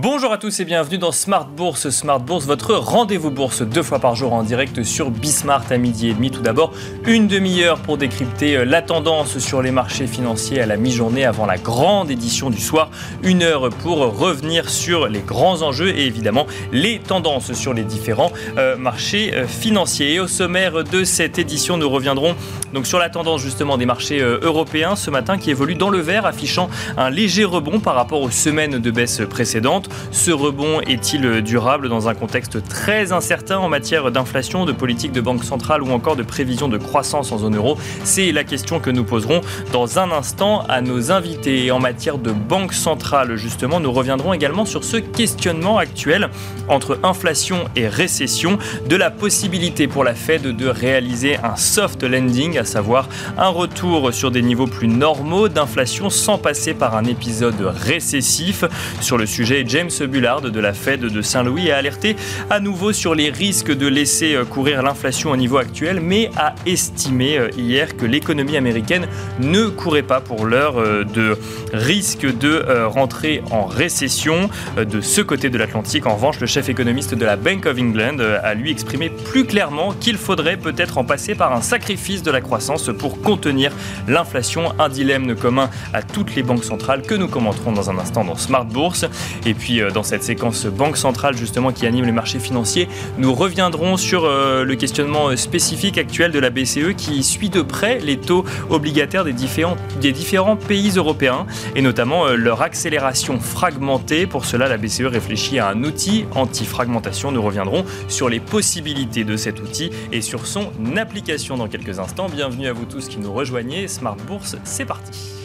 Bonjour à tous et bienvenue dans Smart Bourse. Smart Bourse, votre rendez-vous bourse deux fois par jour en direct sur Bismart à midi et demi. Tout d'abord, une demi-heure pour décrypter euh, la tendance sur les marchés financiers à la mi-journée avant la grande édition du soir. Une heure pour revenir sur les grands enjeux et évidemment les tendances sur les différents euh, marchés euh, financiers. Et au sommaire de cette édition, nous reviendrons donc sur la tendance justement des marchés européens ce matin qui évolue dans le vert, affichant un léger rebond par rapport aux semaines de baisse précédentes. Ce rebond est-il durable dans un contexte très incertain en matière d'inflation, de politique de banque centrale ou encore de prévision de croissance en zone euro? C'est la question que nous poserons dans un instant à nos invités. en matière de banque centrale, justement, nous reviendrons également sur ce questionnement actuel entre inflation et récession, de la possibilité pour la Fed de réaliser un soft landing, à savoir un retour sur des niveaux plus normaux d'inflation sans passer par un épisode récessif. Sur le sujet, Bullard de la Fed de Saint-Louis a alerté à nouveau sur les risques de laisser euh, courir l'inflation au niveau actuel, mais a estimé euh, hier que l'économie américaine ne courait pas pour l'heure euh, de risque de rentrer en récession. De ce côté de l'Atlantique, en revanche, le chef économiste de la Bank of England a lui exprimé plus clairement qu'il faudrait peut-être en passer par un sacrifice de la croissance pour contenir l'inflation, un dilemme commun à toutes les banques centrales que nous commenterons dans un instant dans Smart Bourse. Et puis euh, dans cette séquence banque centrale justement qui anime les marchés financiers, nous reviendrons sur euh, le questionnement euh, spécifique actuel de la BCE qui suit de près les taux obligataires des différents, des différents pays européens et notamment leur accélération fragmentée. Pour cela, la BCE réfléchit à un outil anti-fragmentation. Nous reviendrons sur les possibilités de cet outil et sur son application dans quelques instants. Bienvenue à vous tous qui nous rejoignez. Smart Bourse, c'est parti.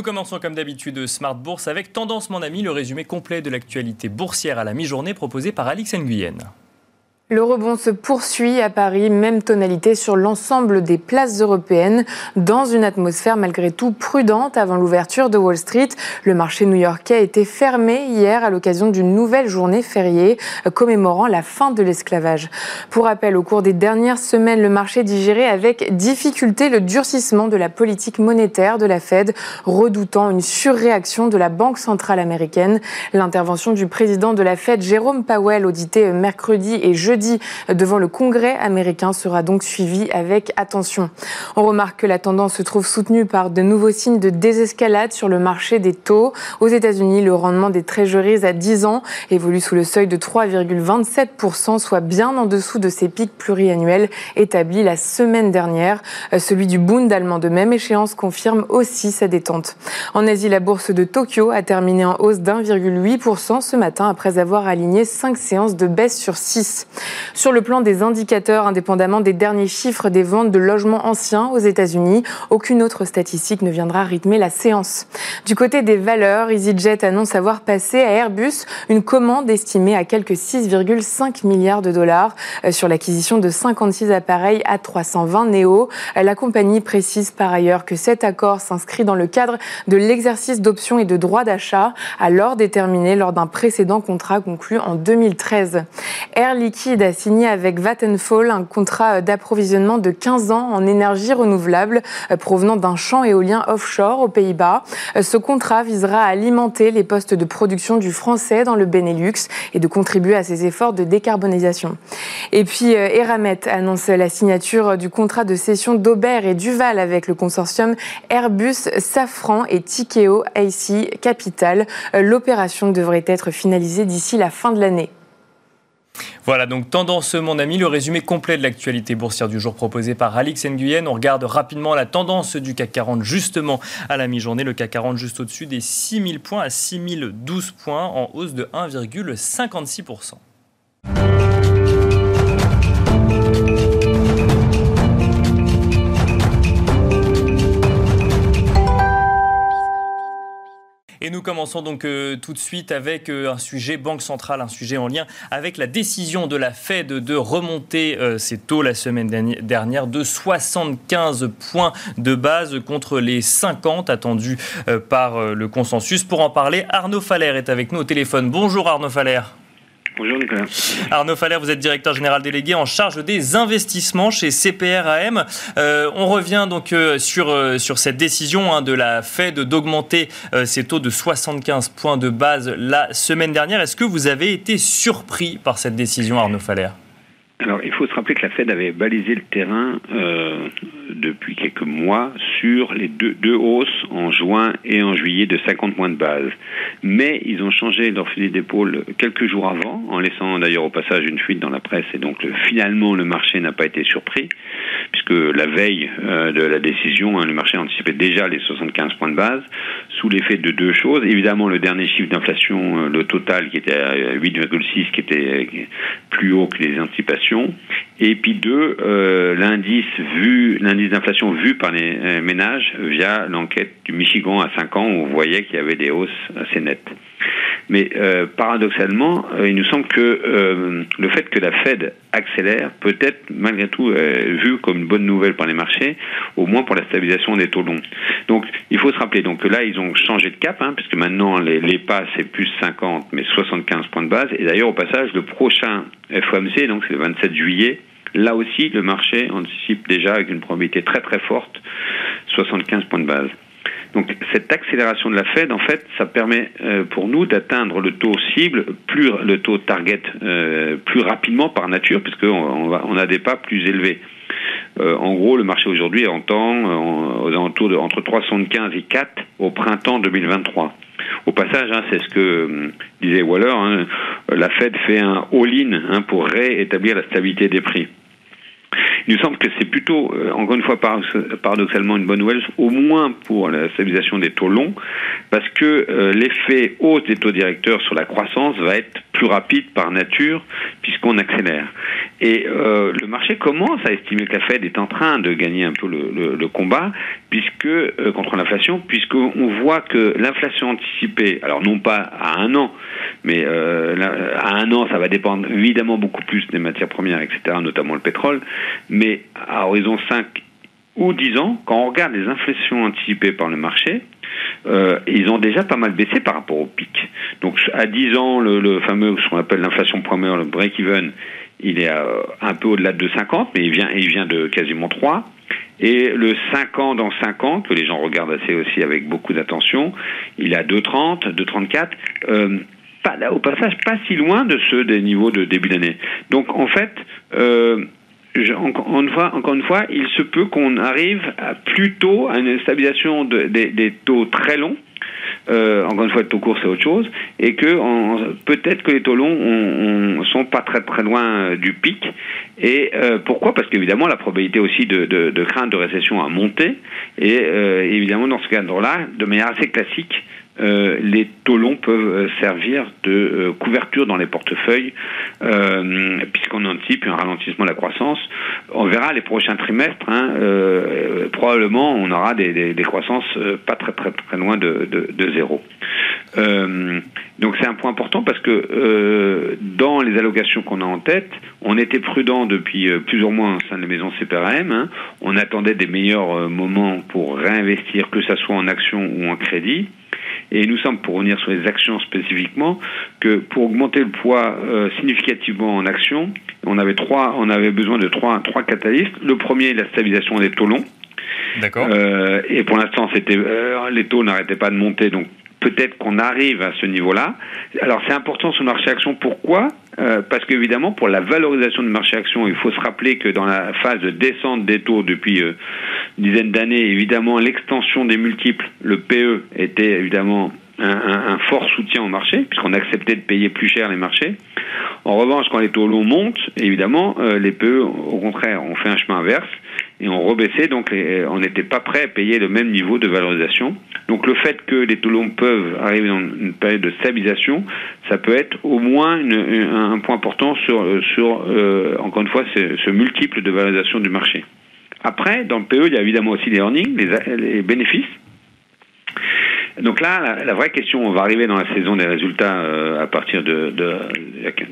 Nous commençons comme d'habitude Smart Bourse avec Tendance mon ami, le résumé complet de l'actualité boursière à la mi-journée proposé par Alix Nguyen. Le rebond se poursuit à Paris, même tonalité sur l'ensemble des places européennes, dans une atmosphère malgré tout prudente avant l'ouverture de Wall Street. Le marché new-yorkais a été fermé hier à l'occasion d'une nouvelle journée fériée commémorant la fin de l'esclavage. Pour rappel, au cours des dernières semaines, le marché digérait avec difficulté le durcissement de la politique monétaire de la Fed, redoutant une surréaction de la Banque centrale américaine. L'intervention du président de la Fed, Jérôme Powell, audité mercredi et jeudi devant le Congrès américain sera donc suivi avec attention. On remarque que la tendance se trouve soutenue par de nouveaux signes de désescalade sur le marché des taux. Aux États-Unis, le rendement des treasuries à 10 ans évolue sous le seuil de 3,27%, soit bien en dessous de ses pics pluriannuels établis la semaine dernière. Celui du Bund allemand de même échéance confirme aussi sa détente. En Asie, la bourse de Tokyo a terminé en hausse d'1,8% ce matin après avoir aligné 5 séances de baisse sur 6. Sur le plan des indicateurs, indépendamment des derniers chiffres des ventes de logements anciens aux États-Unis, aucune autre statistique ne viendra rythmer la séance. Du côté des valeurs, EasyJet annonce avoir passé à Airbus une commande estimée à quelques 6,5 milliards de dollars euh, sur l'acquisition de 56 appareils A320 Neo. La compagnie précise par ailleurs que cet accord s'inscrit dans le cadre de l'exercice d'options et de droits d'achat alors déterminé lors d'un précédent contrat conclu en 2013. Air Liquide a signé avec Vattenfall un contrat d'approvisionnement de 15 ans en énergie renouvelable euh, provenant d'un champ éolien offshore aux Pays-Bas. Euh, ce contrat visera à alimenter les postes de production du français dans le Benelux et de contribuer à ses efforts de décarbonisation. Et puis euh, Eramet annonce la signature du contrat de cession d'Aubert et Duval avec le consortium Airbus, Safran et Tikeo AC Capital. L'opération devrait être finalisée d'ici la fin de l'année. Voilà, donc tendance, mon ami, le résumé complet de l'actualité boursière du jour proposé par Alix Nguyen. On regarde rapidement la tendance du CAC 40 justement à la mi-journée. Le CAC 40 juste au-dessus des 6000 points à 6012 points en hausse de 1,56%. Nous commençons donc euh, tout de suite avec euh, un sujet banque centrale, un sujet en lien avec la décision de la Fed de remonter euh, ses taux la semaine dernière de 75 points de base contre les 50 attendus par le consensus. Pour en parler, Arnaud Faller est avec nous au téléphone. Bonjour Arnaud Faller. Bonjour Nicolas. Arnaud Faller, vous êtes directeur général délégué en charge des investissements chez CPRAM. Euh, on revient donc euh, sur, euh, sur cette décision hein, de la Fed d'augmenter ses taux de 75 points de base la semaine dernière. Est-ce que vous avez été surpris par cette décision, Arnaud Faller? Alors, il faut se rappeler que la Fed avait balisé le terrain euh, depuis quelques mois sur les deux, hausses en juin et en juillet de 50 points de base. Mais ils ont changé leur fusil d'épaule quelques jours avant, en laissant d'ailleurs au passage une fuite dans la presse, et donc finalement le marché n'a pas été surpris, puisque la veille euh, de la décision, hein, le marché anticipait déjà les 75 points de base, sous l'effet de deux choses. Évidemment, le dernier chiffre d'inflation, euh, le total qui était à 8,6, qui était plus haut que les anticipations et puis deux, euh, l'indice l'indice d'inflation vu par les euh, ménages via l'enquête du Michigan à 5 ans où on voyait qu'il y avait des hausses assez nettes. Mais euh, paradoxalement, il nous semble que le fait que la Fed accélère peut être malgré tout vu comme une bonne nouvelle par les marchés, au moins pour la stabilisation des taux longs. Donc il faut se rappeler donc que là ils ont changé de cap, hein, puisque maintenant les, les pas c'est plus 50 mais 75 points de base. Et d'ailleurs au passage le prochain FOMC, donc c'est le 27 juillet, là aussi le marché anticipe déjà avec une probabilité très très forte 75 points de base. Donc cette accélération de la Fed, en fait, ça permet euh, pour nous d'atteindre le taux cible, plus le taux target euh, plus rapidement par nature, puisqu'on on, on a des pas plus élevés. Euh, en gros, le marché aujourd'hui entend aux alentours de entre 375 et 4 au printemps 2023. Au passage, hein, c'est ce que euh, disait Waller, hein, la Fed fait un all-in hein, pour réétablir la stabilité des prix. Il nous semble que c'est plutôt, euh, encore une fois, paradoxalement une bonne nouvelle, au moins pour la stabilisation des taux longs, parce que euh, l'effet hausse des taux directeurs sur la croissance va être plus rapide par nature, puisqu'on accélère. Et euh, le marché commence à estimer que la Fed est en train de gagner un peu le, le, combat, puisque contre l'inflation, puisqu'on voit que l'inflation anticipée, alors non pas à un an, mais à un an, ça va dépendre évidemment beaucoup plus des matières premières, etc., notamment le pétrole, mais à horizon 5 ou 10 ans, quand on regarde les inflations anticipées par le marché, euh, ils ont déjà pas mal baissé par rapport au pic. Donc à 10 ans, le, fameux, ce qu'on appelle l'inflation première, le break-even, il est euh, un peu au-delà de 50, mais il vient, il vient de quasiment 3. Et le 5 ans dans 5 ans, que les gens regardent assez aussi avec beaucoup d'attention, il est à 2,30, 2,34. Euh, pas, au passage, pas si loin de ceux des niveaux de début d'année. Donc en fait, euh, encore, une fois, encore une fois, il se peut qu'on arrive à plutôt à une stabilisation des taux très longs. Euh, encore une fois, le taux court c'est autre chose, et que peut-être que les taux longs on, sont pas très très loin euh, du pic. Et euh, pourquoi? Parce qu'évidemment la probabilité aussi de, de, de, crainte de récession a monté, et évidemment dans ce cadre-là, de manière assez classique, euh, les taux longs peuvent euh, servir de euh, couverture dans les portefeuilles, puisqu'on anticipe un ralentissement de la croissance. On verra les prochains trimestres, hein, probablement on aura des, croissances pas très très très loin de, de zéro. donc c'est un point important parce que dans les allocations qu'on a en tête, on était prudent depuis plusieurs mois au sein de la maison CPRM. Hein. On attendait des meilleurs moments pour réinvestir, que ce soit en actions ou en crédit. Et nous sommes, pour revenir sur les actions spécifiquement, que pour augmenter le poids euh, significativement en actions, on avait trois, on avait besoin de trois, trois catalystes. Le premier, la stabilisation des taux longs. D'accord. Euh, et pour l'instant, c'était euh, les taux n'arrêtaient pas de monter, donc peut-être qu'on arrive à ce niveau-là. Alors c'est important sur le marché action. Pourquoi? Euh, Parce qu'évidemment, pour la valorisation du marché action, il faut se rappeler que dans la phase de descente des taux depuis euh, une dizaine d'années, évidemment, l'extension des multiples, le PE, était évidemment un, fort soutien au marché, puisqu'on acceptait de payer plus cher les marchés. En revanche, quand les taux longs montent, évidemment, euh, les PE, au contraire, ont fait un chemin inverse et ont rebaissé, donc on n'était pas prêt à payer le même niveau de valorisation. Donc le fait que les taux longs peuvent arriver dans une période de stabilisation, ça peut être au moins un point important sur, euh, encore une fois, ce, multiple de valorisation du marché. Après, dans le PE, il y a évidemment aussi les earnings, les bénéfices. Donc là, la, vraie question, on va arriver dans la saison des résultats euh, à partir de, de,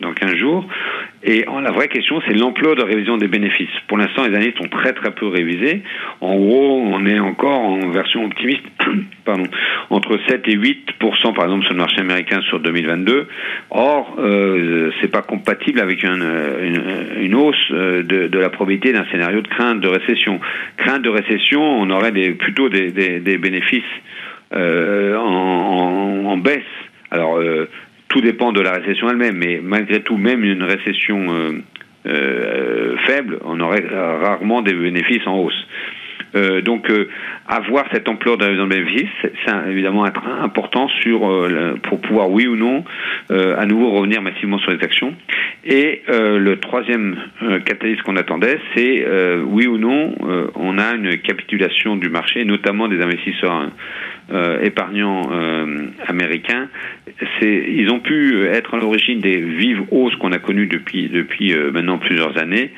dans 15 jours. Et la vraie question, c'est l'ampleur de révision des bénéfices. Pour l'instant, les analystes sont très très peu révisés. En gros, on est encore en version optimiste, pardon, entre 7 et 8% par exemple sur le marché américain sur 2022. Or, euh, c'est pas compatible avec une, une, hausse euh, de, de, la probabilité d'un scénario de crainte de récession. Crainte de récession, on aurait des, plutôt des, des, des bénéfices euh, en, en, baisse. Alors, euh, tout dépend de la récession elle-même, mais malgré tout, même une récession euh, euh faible, on aurait rarement des bénéfices en hausse. Euh, donc, euh, avoir cette ampleur de révision de bénéfices, c'est évidemment important sur pour pouvoir oui ou non à nouveau revenir massivement sur les actions. Et le troisième catalyse qu'on attendait, c'est oui ou non on a une capitulation du marché, notamment des investisseurs euh, épargnants euh, américains, ils ont pu être à l'origine des vives hausses qu'on a connues depuis, depuis euh, maintenant plusieurs années.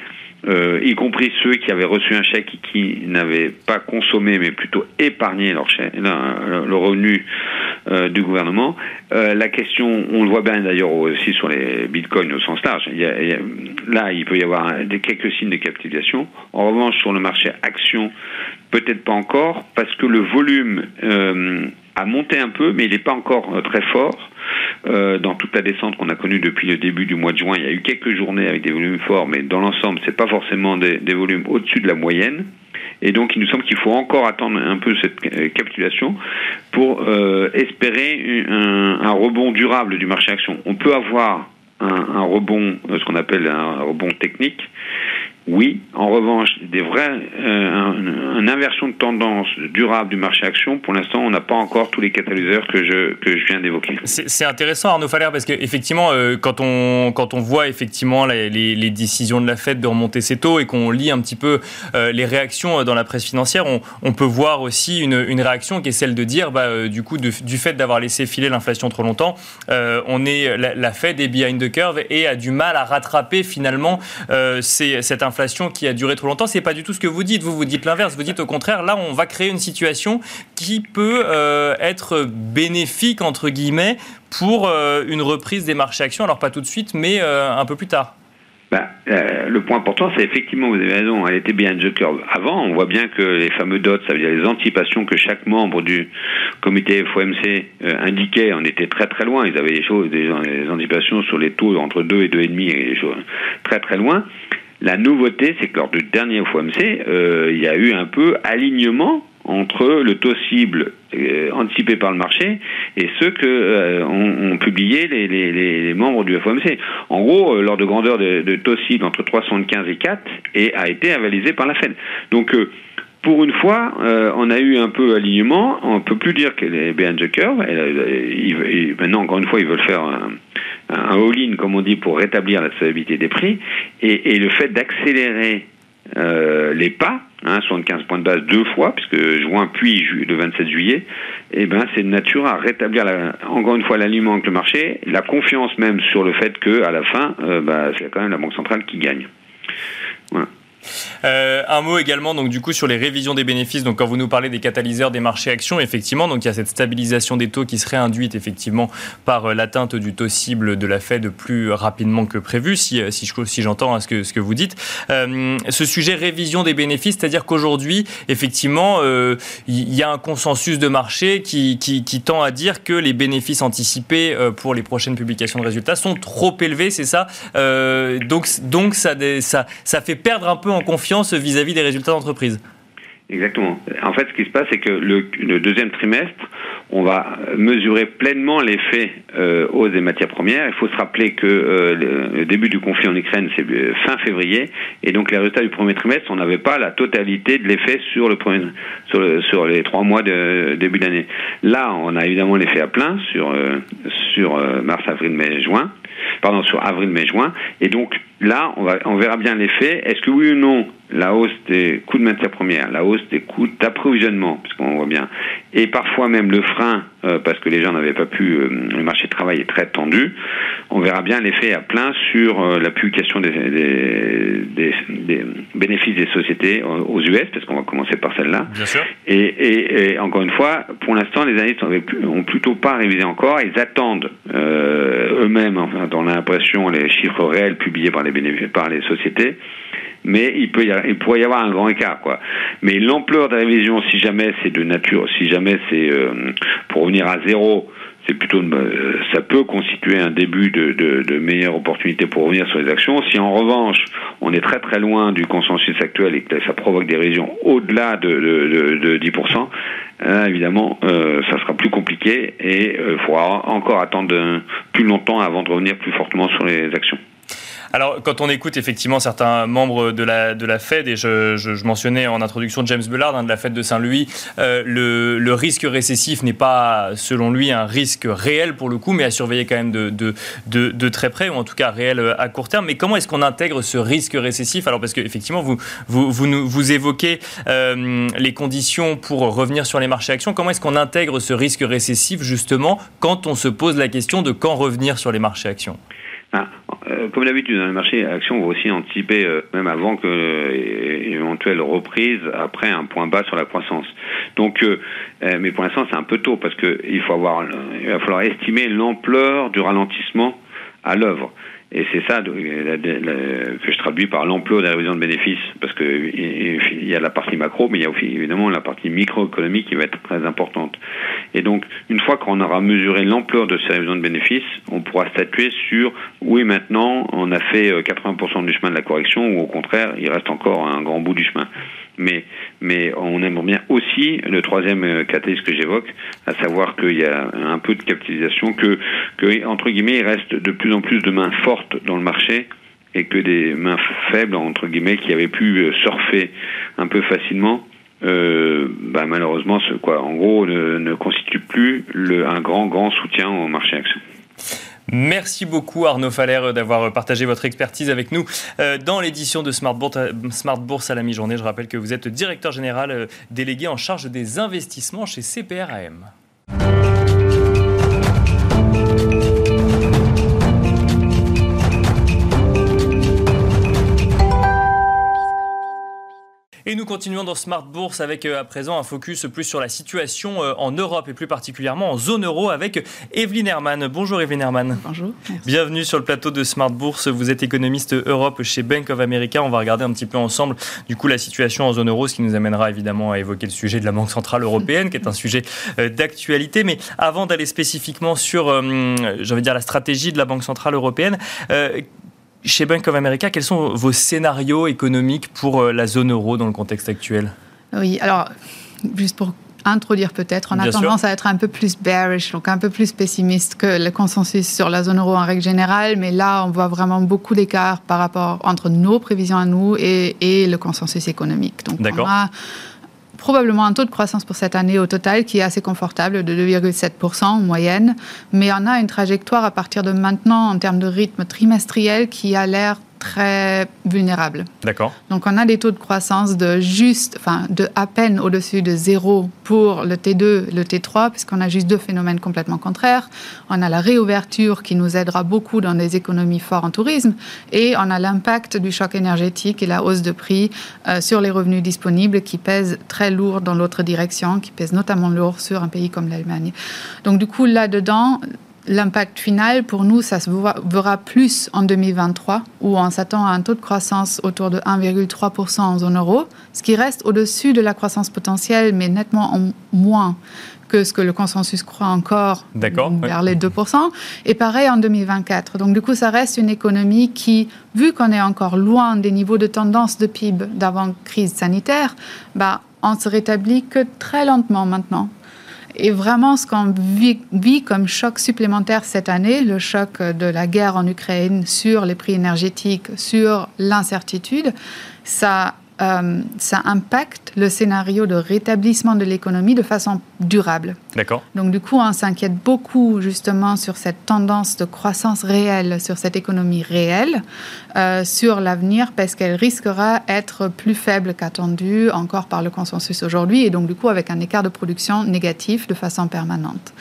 Euh, y compris ceux qui avaient reçu un chèque et qui n'avaient pas consommé, mais plutôt épargné leur chèque, le revenu euh, du gouvernement. Euh, la question, on le voit bien d'ailleurs aussi sur les bitcoins au sens large, il là il peut y avoir quelques signes de capitalisation. En revanche, sur le marché action, peut-être pas encore, parce que le volume a monté un peu, mais il n'est pas encore très fort. Euh, dans toute la descente qu'on a connue depuis le début du mois de juin. Il y a eu quelques journées avec des volumes forts, mais dans l'ensemble, c'est pas forcément des, volumes au-dessus de la moyenne. Et donc, il nous semble qu'il faut encore attendre un peu cette euh, capitulation pour euh, espérer un, rebond durable du marché action. On peut avoir un, un rebond, ce qu'on appelle un rebond technique, oui, en revanche, des vrais, euh, une inversion de tendance durable du marché action, pour l'instant, on n'a pas encore tous les catalyseurs que je, que je viens d'évoquer. C'est intéressant, Arnaud Faller, parce qu'effectivement, euh, quand, on, quand on voit effectivement les, les, décisions de la Fed de remonter ses taux et qu'on lit un petit peu euh, les réactions dans la presse financière, on, peut voir aussi une, une, réaction qui est celle de dire, bah, du coup, du fait d'avoir laissé filer l'inflation trop longtemps, on est, la, la, Fed est behind the curve et a du mal à rattraper finalement cette inflation inflation qui a duré trop longtemps. C'est pas du tout ce que vous dites. Vous vous dites l'inverse. Vous dites au contraire, là, on va créer une situation qui peut euh, être bénéfique entre guillemets pour euh, une reprise des marchés actions. Alors pas tout de suite, mais euh, un peu plus tard. Ben, le point important, c'est effectivement, vous avez raison, elle était bien the curve. Avant, on voit bien que les fameux dots, ça veut dire les anticipations que chaque membre du comité FOMC indiquait, on était très très loin. Ils avaient des choses, des, des anticipations sur les taux entre 2 et 2,5 et des choses très très loin. La nouveauté, c'est que lors du dernier FOMC, euh, il y a eu un peu alignement entre le taux cible euh, anticipé par le marché et ceux que euh, ont, publié les, membres du FOMC. En gros, euh, l'ordre de grandeur de, de, taux cible entre 3,75 et 4 et a été avalisé par la Fed. Donc pour une fois, on a eu un peu alignement. On peut plus dire qu'elle est behind the curve. maintenant, encore une fois, ils veulent faire un, all-in, comme on dit, pour rétablir la stabilité des prix. Et, le fait d'accélérer euh, les pas, hein, 75 points de base deux fois, puisque juin puis le 27 juillet, eh ben, c'est de nature à rétablir encore une fois l'alignement avec le marché, la confiance même sur le fait que à la fin, euh, bah, c'est quand même la Banque centrale qui gagne. Voilà. Euh, un mot également donc du coup sur les révisions des bénéfices. Donc quand vous nous parlez des catalyseurs des marchés actions, effectivement, donc il y a cette stabilisation des taux qui serait induite effectivement par euh, l'atteinte du taux cible de la Fed plus rapidement que prévu, si, euh, si, si j'entends hein, ce, que, ce que vous dites. ce sujet révision des bénéfices, c'est-à-dire qu'aujourd'hui, effectivement, il y a un consensus de marché qui, qui, qui, tend à dire que les bénéfices anticipés pour les prochaines publications de résultats sont trop élevés, c'est ça? Donc, donc ça, ça, ça fait perdre un peu en confiance vis-à-vis des résultats d'entreprise. Exactement. En fait, ce qui se passe, c'est que le, deuxième trimestre, on va mesurer pleinement l'effet euh, hausse des matières premières. Il faut se rappeler que euh, le, début du conflit en Ukraine, c'est euh, fin février, et donc les résultats du premier trimestre, on n'avait pas la totalité de l'effet sur les trois mois de début d'année. Là, on a évidemment l'effet à plein sur sur mars, avril, mai, juin. Pardon, sur avril, mai, juin. Et donc là, on, va, on verra bien l'effet. Est-ce que oui ou non la hausse des coûts de matières premières, la hausse des coûts d'approvisionnement, puisqu'on voit bien, et parfois même le frein, euh, parce que les gens n'avaient pas pu, euh, le marché de travail est très tendu, on verra bien l'effet à plein sur euh, la publication des, des, des, bénéfices des sociétés aux US, parce qu'on va commencer par celle-là. Et, et, et, encore une fois, pour l'instant, les analystes ont plutôt pas révisé encore, ils attendent eux-mêmes, enfin, dans l'impression, les chiffres réels publiés par les, par les sociétés, mais il peut y il pourrait y avoir un grand écart quoi. Mais l'ampleur de la révision, si jamais c'est de nature, si jamais c'est euh, pour revenir à zéro, c'est plutôt euh, ça peut constituer un début de, de, de, meilleure opportunité pour revenir sur les actions. Si en revanche on est très très loin du consensus actuel et que ça provoque des révisions au-delà de, de, 10%, hein, évidemment euh, ça sera plus compliqué et il faudra encore attendre plus longtemps avant de revenir plus fortement sur les actions. Alors, quand on écoute effectivement certains membres de la, de la Fed, et je, mentionnais en introduction James Bullard hein, de la Fed de Saint-Louis, euh, le, risque récessif n'est pas, selon lui, un risque réel pour le coup, mais à surveiller quand même de, de, de, très près, ou en tout cas réel euh, à court terme. Mais comment est-ce qu'on intègre ce risque récessif? Alors, parce qu'effectivement, vous, vous, vous, vous évoquez euh, les conditions pour revenir sur les marchés actions. Comment est-ce qu'on intègre ce risque récessif, justement, quand on se pose la question de quand revenir sur les marchés actions? Ah, euh, comme d'habitude, dans le marché action, on va aussi anticiper, euh, même avant que euh, éventuelle reprise, après un point bas sur la croissance. Donc, mais pour l'instant, c'est un peu tôt parce qu'il faut avoir, il va falloir estimer l'ampleur du ralentissement à l'œuvre. Et c'est ça que je traduis par l'emploi de la révision de bénéfices, parce qu'il y a la partie macro, mais il y a évidemment la partie microéconomique qui va être très importante. Et donc, une fois qu'on aura mesuré l'ampleur de ces révisions de bénéfices, on pourra statuer sur oui, maintenant, on a fait 80% du chemin de la correction, ou au contraire, il reste encore un grand bout du chemin mais, mais on aimerait bien aussi le troisième euh, catalyse que j'évoque, à savoir qu'il y a un peu de capitalisation, que, que, entre guillemets, il reste de plus en plus de mains fortes dans le marché et que des mains faibles, entre guillemets, qui avaient pu euh, surfer un peu facilement, euh, bah, malheureusement, ce, quoi, en gros, ne, ne constitue plus le, un grand, grand soutien au marché action. Merci beaucoup Arnaud Faller d'avoir partagé votre expertise avec nous euh, dans l'édition de Smart Bourse, à la mi-journée. Je rappelle que vous êtes directeur général euh, délégué en charge des investissements chez CPRAM. Continuons dans Smart Bourse avec euh, à présent un focus plus sur la situation euh, en Europe et plus particulièrement en zone euro avec Evelyne Herman. Bonjour Evelyne Herman. Bonjour. Bienvenue sur le plateau de Smart Bourse. Vous êtes économiste Europe chez Bank of America. On va regarder un petit peu ensemble du coup la situation en zone euro, ce qui nous amènera évidemment à évoquer le sujet de la Banque centrale européenne, qui est un sujet euh, d'actualité. Mais avant d'aller spécifiquement sur, j'allais dire, la stratégie de la Banque centrale européenne, chez Bank of America, quels sont vos scénarios économiques pour euh, la zone euro dans le contexte actuel? Oui, alors, juste pour introduire peut-être, on a tendance à être un peu plus bearish, donc un peu plus pessimiste que le consensus sur la zone euro en règle générale, mais là, on voit vraiment beaucoup d'écart par rapport entre nos prévisions à nous et, et le consensus économique. Donc, on a probablement un taux de croissance pour cette année au total qui est assez confortable de 2,7% en moyenne, mais on a une trajectoire à partir de maintenant en termes de rythme trimestriel qui a l'air très vulnérable. D'accord. Donc on a des taux de croissance de juste, enfin de à peine au-dessus de zéro pour le T2, le T3, puisqu'on a juste deux phénomènes complètement contraires. On a la réouverture qui nous aidera beaucoup dans des économies fortes en tourisme, et on a l'impact du choc énergétique et la hausse de prix euh, sur les revenus disponibles qui pèsent très lourd dans l'autre direction, qui pèsent notamment lourd sur un pays comme l'Allemagne. Donc du coup là-dedans, L'impact final, pour nous, ça se verra plus en 2023, où on s'attend à un taux de croissance autour de 1,3% en zone euro, ce qui reste au-dessus de la croissance potentielle, mais nettement en moins que ce que le consensus croit encore vers les 2%. Et pareil en 2024. Donc du coup, ça reste une économie qui, vu qu'on est encore loin des niveaux de tendance de PIB d'avant crise sanitaire, bah, on se rétablit que très lentement maintenant. Et vraiment, ce qu'on vit, comme choc supplémentaire cette année, le choc de la guerre en Ukraine sur les prix énergétiques, sur l'incertitude, ça euh, ça impacte le scénario de rétablissement de l'économie de façon durable. D'accord. Donc du coup, on s'inquiète beaucoup justement sur cette tendance de croissance réelle, sur cette économie réelle, euh, sur l'avenir, parce qu'elle risquera d'être plus faible qu'attendue encore par le consensus aujourd'hui, et donc du coup avec un écart de production négatif de façon permanente.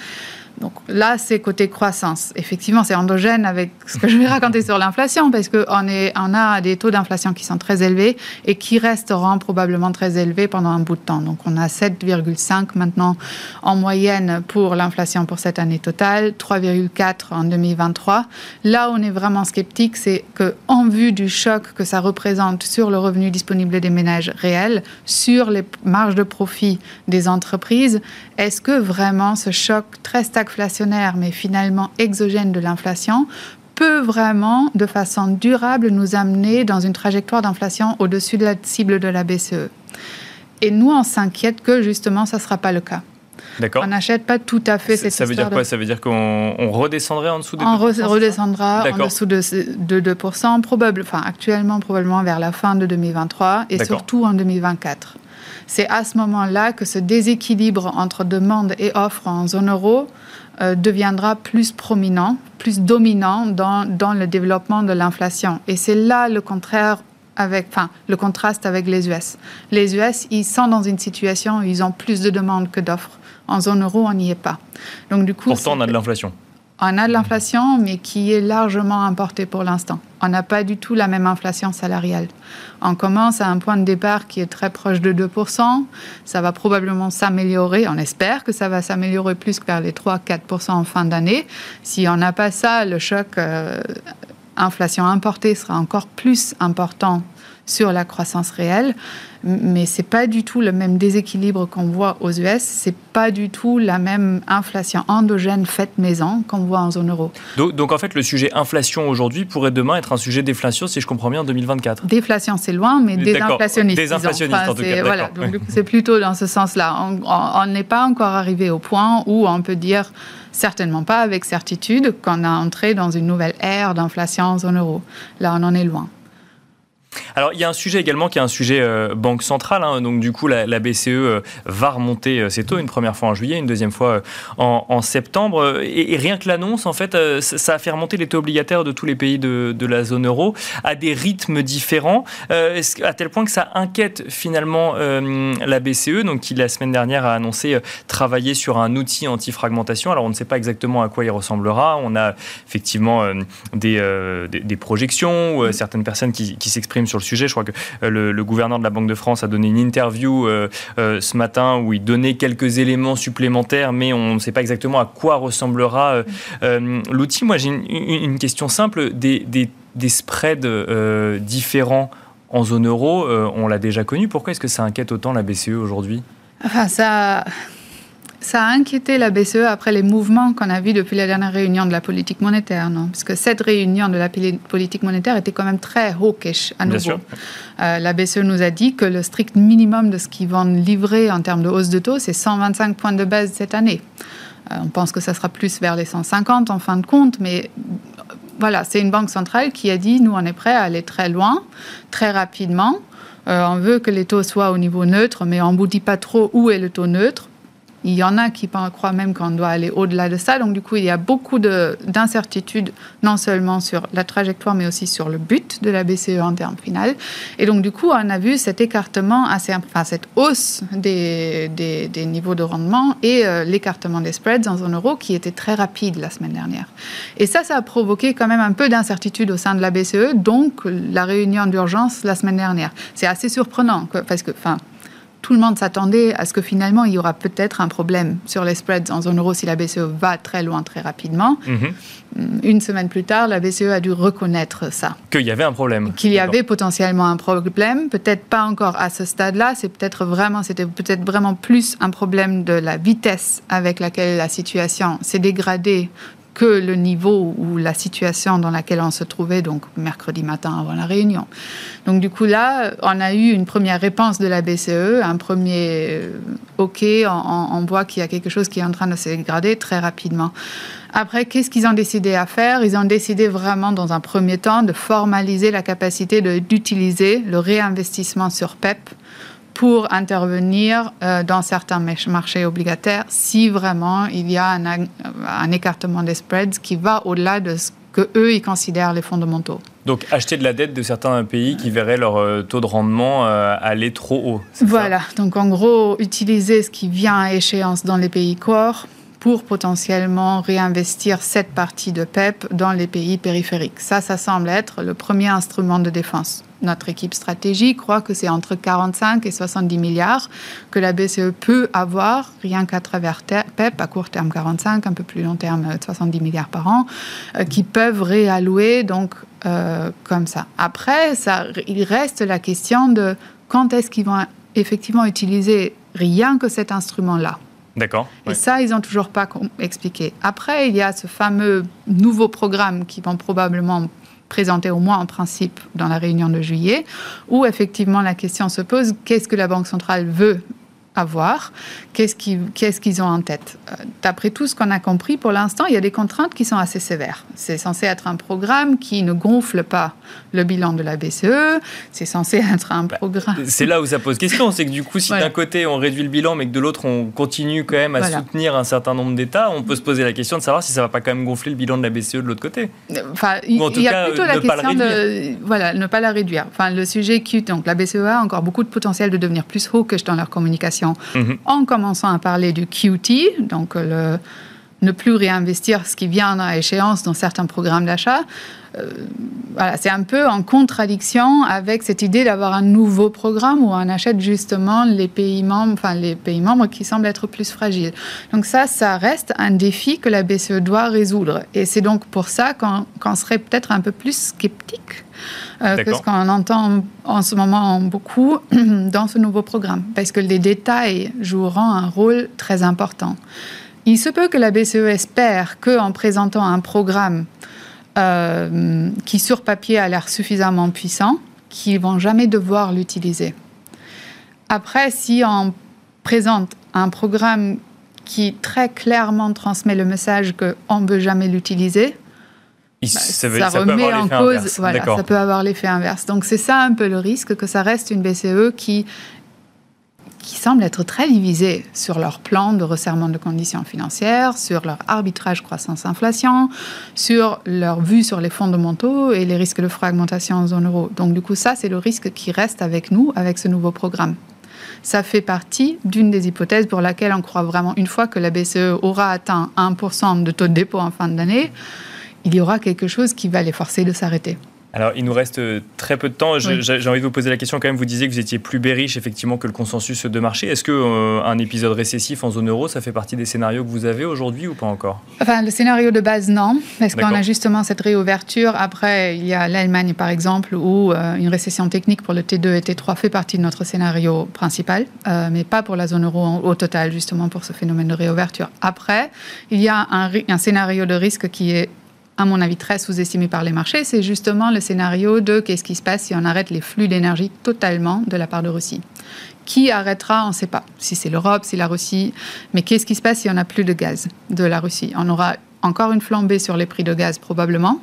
Donc là, c'est côté croissance. Effectivement, c'est endogène avec ce que je vais raconter sur l'inflation, parce qu'on on a des taux d'inflation qui sont très élevés et qui resteront probablement très élevés pendant un bout de temps. Donc on a 7,5 maintenant en moyenne pour l'inflation pour cette année totale, 3,4 en 2023. Là, on est vraiment sceptique, c'est qu'en vue du choc que ça représente sur le revenu disponible des ménages réels, sur les marges de profit des entreprises, est-ce que vraiment ce choc très mais finalement exogène de l'inflation, peut vraiment, de façon durable, nous amener dans une trajectoire d'inflation au-dessus de la cible de la BCE Et nous, on s'inquiète que justement, ça ne sera pas le cas. On n'achète pas tout à fait cette Ça veut dire quoi? Ça veut dire qu'on redescendrait en dessous de 2%. On redescendra en dessous de, 2%, probable, enfin, actuellement probablement vers la fin de 2023 et surtout en 2024. C'est à ce moment-là que ce déséquilibre entre demande et offre en zone euro euh, deviendra plus prominent, plus dominant dans, dans le développement de l'inflation. Et c'est là le contraire avec, enfin, le contraste avec les US. Les US, ils sont dans une situation où ils ont plus de demandes que d'offres. En zone euro, on n'y est pas. Donc, du coup, Pourtant, on a de l'inflation on a de l'inflation, mais qui est largement importée pour l'instant. On n'a pas du tout la même inflation salariale. On commence à un point de départ qui est très proche de 2%. Ça va probablement s'améliorer. On espère que ça va s'améliorer plus que vers les 3-4% en fin d'année. Si on n'a pas ça, le choc euh, inflation importée sera encore plus important sur la croissance réelle, mais c'est pas du tout le même déséquilibre qu'on voit aux US, c'est pas du tout la même inflation endogène faite maison qu'on voit en zone euro. Donc, en fait, le sujet inflation aujourd'hui pourrait demain être un sujet déflation, si je comprends bien, en 2024. Déflation, c'est loin, mais désinflationniste. Désinflationniste en tout cas. Voilà, donc c'est plutôt dans ce sens-là. On n'est pas encore arrivé au point où on peut dire certainement pas avec certitude qu'on a entré dans une nouvelle ère d'inflation en zone euro. Là, on en est loin. Alors, il y a un sujet également qui est un sujet euh, banque centrale. Hein. donc, du coup, la, BCE euh, va remonter euh, ses taux une première fois en juillet, une deuxième fois en, septembre. Et, rien que l'annonce, en fait, ça a fait remonter les taux obligataires de tous les pays de, la zone euro à des rythmes différents, à tel point que ça inquiète finalement la BCE, donc qui la semaine dernière a annoncé travailler sur un outil anti-fragmentation. Alors, on ne sait pas exactement à quoi il ressemblera. On a effectivement des, projections certaines personnes qui s'expriment sur le sujet. Je crois que euh, le, gouverneur de la Banque de France a donné une interview euh, euh, ce matin où il donnait quelques éléments supplémentaires, mais on ne sait pas exactement à quoi ressemblera l'outil. Moi, j'ai une, question simple. Des, spreads différents en zone euro, on l'a déjà connu. Pourquoi est-ce que ça inquiète autant la BCE aujourd'hui? Enfin, ça ça a inquiété la BCE après les mouvements qu'on a vus depuis la dernière réunion de la politique monétaire, non? Parce que cette réunion de la politique monétaire était quand même très hawkish à nouveau. Euh, la BCE nous a dit que le strict minimum de ce qu'ils vont livrer en termes de hausse de taux, c'est 125 points de base cette année. Euh, on pense que ça sera plus vers les 150 en fin de compte, mais voilà, c'est une banque centrale qui a dit nous, on est prêt à aller très loin, très rapidement. Euh, on veut que les taux soient au niveau neutre, mais on ne vous dit pas trop où est le taux neutre il y en a qui croient même qu'on doit aller au-delà de ça. Donc, du coup, il y a beaucoup d'incertitudes, non seulement sur la trajectoire, mais aussi sur le but de la BCE en termes final. Et donc, du coup, on a vu cet écartement assez, enfin, cette hausse des, des, niveaux de rendement et euh, l'écartement des spreads en zone euro qui était très rapide la semaine dernière. Et ça, ça a provoqué quand même un peu d'incertitude au sein de la BCE, donc la réunion d'urgence la semaine dernière. C'est assez surprenant, parce que, enfin, tout le monde s'attendait à ce que finalement il y aura peut-être un problème sur les spreads en zone euro si la BCE va très loin très rapidement. Mhm. Une semaine plus tard, la BCE a dû reconnaître ça. Qu'il y avait un problème. Qu'il y avait potentiellement un problème, peut-être pas encore à ce stade-là. C'est peut-être vraiment, c'était peut-être vraiment plus un problème de la vitesse avec laquelle la situation s'est dégradée que le niveau ou la situation dans laquelle on se trouvait, donc mercredi matin avant la réunion. Donc du coup là, on a eu une première réponse de la BCE, un premier euh, OK, on, voit qu'il y a quelque chose qui est en train de se dégrader très rapidement. Après, qu'est-ce qu'ils ont décidé à faire? Ils ont décidé vraiment, dans un premier temps, de formaliser la capacité d'utiliser le réinvestissement sur PEP pour intervenir euh, dans certains marchés obligataires si vraiment il y a un, écartement des spreads qui va au-delà de ce que eux ils considèrent les fondamentaux. Donc acheter de la dette de certains pays qui verraient leur euh, taux de rendement euh, aller trop haut. Voilà, donc en gros utiliser ce qui vient à échéance dans les pays corps pour potentiellement réinvestir cette partie de PEP dans les pays périphériques. Ça, ça semble être le premier instrument de défense notre équipe stratégique croit que c'est entre 45 et 70 milliards que la BCE peut avoir, rien qu'à travers PEP, à court terme 45, un peu plus long terme 70 milliards par an, euh, qui peuvent réallouer donc euh, comme ça. Après, ça, il reste la question de quand est-ce qu'ils vont effectivement utiliser rien que cet instrument-là. D'accord. Et ça, ils n'ont toujours pas expliqué. Après, il y a ce fameux nouveau programme qui vont probablement présenté au moins en principe dans la réunion de juillet, où effectivement la question se pose, qu'est-ce que la Banque centrale veut avoir, qu'est-ce qu'ils ont en tête? Euh, d'après tout ce qu'on a compris, pour l'instant, il y a des contraintes qui sont assez sévères. C'est censé être un programme qui ne gonfle pas le bilan de la BCE, c'est censé être un bah, programme... c'est là où ça pose question, c'est que du coup, si d'un côté on réduit le bilan, mais que de l'autre on continue quand même à soutenir un certain nombre d'États, on peut se poser la question de savoir si ça va pas quand même gonfler le bilan de la BCE de l'autre côté. Enfin, il y a plutôt la question de... Voilà, ne pas la réduire. Enfin, le sujet qui... Donc la BCE a encore beaucoup de potentiel de devenir plus hawkish dans leur communication Mhm. en commençant à parler du QT, donc le, ne plus réinvestir ce qui vient à échéance dans certains programmes d'achat. Euh, voilà, c'est un peu en contradiction avec cette idée d'avoir un nouveau programme où on achète justement les pays membres, enfin les pays membres qui semblent être plus fragiles. Donc ça, ça reste un défi que la BCE doit résoudre. Et c'est donc pour ça qu'on serait peut-être un peu plus sceptique euh, que ce qu'on entend en ce moment beaucoup dans ce nouveau programme, parce que les détails joueront un rôle très important. Il se peut que la BCE espère qu'en présentant un programme euh, qui sur papier a l'air suffisamment puissant, qu'ils vont jamais devoir l'utiliser. Après, si on présente un programme qui très clairement transmet le message qu'on ne veut jamais l'utiliser, bah, ça, remet en cause, ça peut avoir l'effet inverse. Donc c'est ça un peu le risque, que ça reste une BCE qui, qui semble être très divisée sur leur plan de resserrement de conditions financières, sur leur arbitrage croissance-inflation, sur leur vue sur les fondamentaux et les risques de fragmentation en zone euro. Donc du coup, ça, c'est le risque qui reste avec nous, avec ce nouveau programme. Ça fait partie d'une des hypothèses pour laquelle on croit vraiment, une fois que la BCE aura atteint 1% de taux de dépôt en fin d'année, il y aura quelque chose qui va les forcer de s'arrêter. Alors, il nous reste euh, très peu de temps. J'ai envie de vous poser la question quand même. Vous disiez que vous étiez plus bearish effectivement que le consensus de marché. Est-ce que euh, un épisode récessif en zone euro, ça fait partie des scénarios que vous avez aujourd'hui ou pas encore? Enfin, le scénario de base, non, parce qu'on a justement cette réouverture. Après, il y a l'Allemagne, par exemple, où euh, une récession technique pour le T2 et T3 fait partie de notre scénario principal, mais pas pour la zone euro au total, justement pour ce phénomène de réouverture. Après, il y a un, un scénario de risque qui est à mon avis, très sous-estimé par les marchés, c'est justement le scénario de qu'est-ce qui se passe si on arrête les flux d'énergie totalement de la part de Russie. Qui arrêtera, on ne sait pas. Si c'est l'Europe, si la Russie. Mais qu'est-ce qui se passe si on n'a plus de gaz de la Russie? Encore une flambée sur les prix de gaz probablement.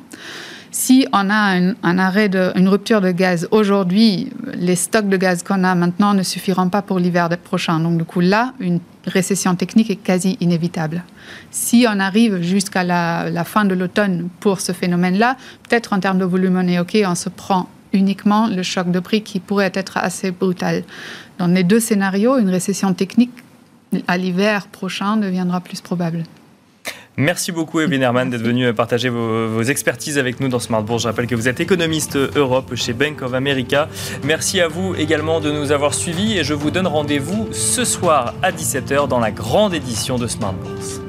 Si on a un, arrêt, une rupture de gaz aujourd'hui, les stocks de gaz qu'on a maintenant ne suffiront pas pour l'hiver prochain. Donc du coup là, une récession technique est quasi inévitable. Si on arrive jusqu'à la, fin de l'automne pour ce phénomène-là, peut-être en termes de volume, on est OK, on se prend uniquement le choc de prix qui pourrait être assez brutal. Dans les deux scénarios, une récession technique à l'hiver prochain deviendra plus probable. Merci beaucoup Evelyne Herman d'être venue partager vos, expertises avec nous dans Smart Bourse. Je rappelle que vous êtes économiste Europe chez Bank of America. Merci à vous également de nous avoir suivis et je vous donne rendez-vous ce soir à 17h dans la grande édition de Smart Bourse.